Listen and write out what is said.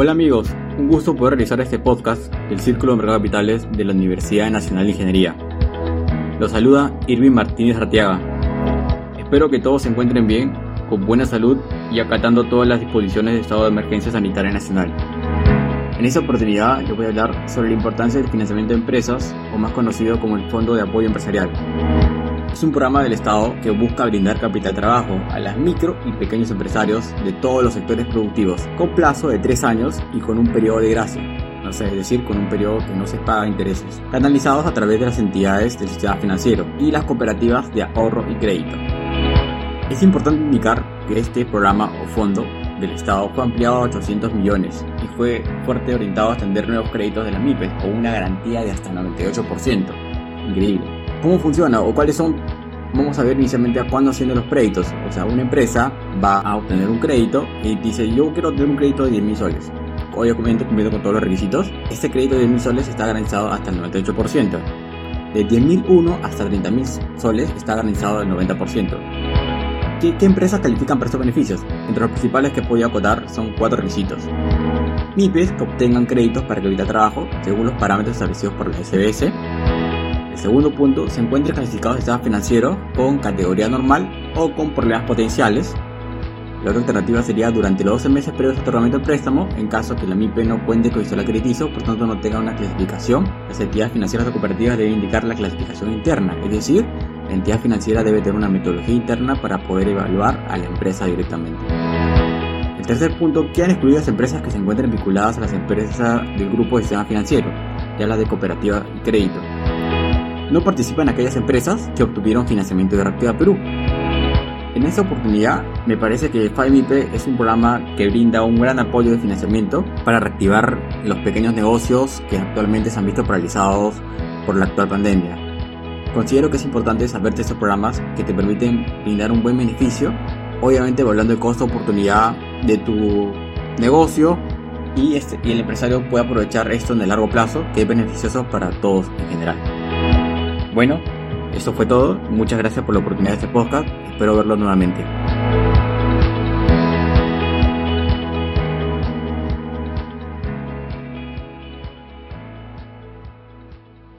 Hola amigos, un gusto poder realizar este podcast del Círculo de Mercado de Capitales de la Universidad Nacional de Ingeniería. Los saluda Irving Martínez Arteaga. Espero que todos se encuentren bien, con buena salud y acatando todas las disposiciones de estado de emergencia sanitaria nacional. En esta oportunidad yo voy a hablar sobre la importancia del financiamiento de empresas, o más conocido como el Fondo de Apoyo Empresarial. Es un programa del Estado que busca brindar capital de trabajo a las micro y pequeños empresarios de todos los sectores productivos, con plazo de tres años y con un periodo de gracia, es decir, con un periodo que no se paga intereses, canalizados a través de las entidades del sistema financiero y las cooperativas de ahorro y crédito. Es importante indicar que este programa o fondo del Estado fue ampliado a 800 millones y fue fuerte orientado a extender nuevos créditos de las MIPES con una garantía de hasta 98%. Increíble. ¿Cómo funciona o cuáles son? Vamos a ver inicialmente a cuándo haciendo los créditos. O sea, una empresa va a obtener un crédito y dice yo quiero obtener un crédito de 10 mil soles. Obviamente cumpliendo con todos los requisitos. Este crédito de 10 mil soles está garantizado hasta el 98%. De 10.001 hasta 30.000 soles está garantizado el 90%. ¿Qué, ¿Qué, empresas califican para estos beneficios? Entre los principales que podía acotar son cuatro requisitos. MIPES que obtengan créditos para que evita trabajo según los parámetros establecidos por la SBS Segundo punto, se encuentra clasificado de estado financiero con categoría normal o con problemas potenciales. La otra alternativa sería durante los 12 meses previos al otorgamiento del préstamo, en caso que la MIPE no cuente con historial crediticio, por tanto no tenga una clasificación. Las entidades financieras o cooperativas deben indicar la clasificación interna, es decir, la entidad financiera debe tener una metodología interna para poder evaluar a la empresa directamente. El tercer punto, quedan excluidas empresas que se encuentren vinculadas a las empresas del grupo de sistema financiero, ya las de cooperativa y crédito no participan aquellas empresas que obtuvieron financiamiento de Reactiva Perú. En esta oportunidad, me parece que FIMIP es un programa que brinda un gran apoyo de financiamiento para reactivar los pequeños negocios que actualmente se han visto paralizados por la actual pandemia. Considero que es importante saber de estos programas que te permiten brindar un buen beneficio, obviamente hablando de costo-oportunidad de tu negocio y, este, y el empresario puede aprovechar esto en el largo plazo, que es beneficioso para todos en general. Bueno, esto fue todo. Muchas gracias por la oportunidad de este podcast. Espero verlo nuevamente.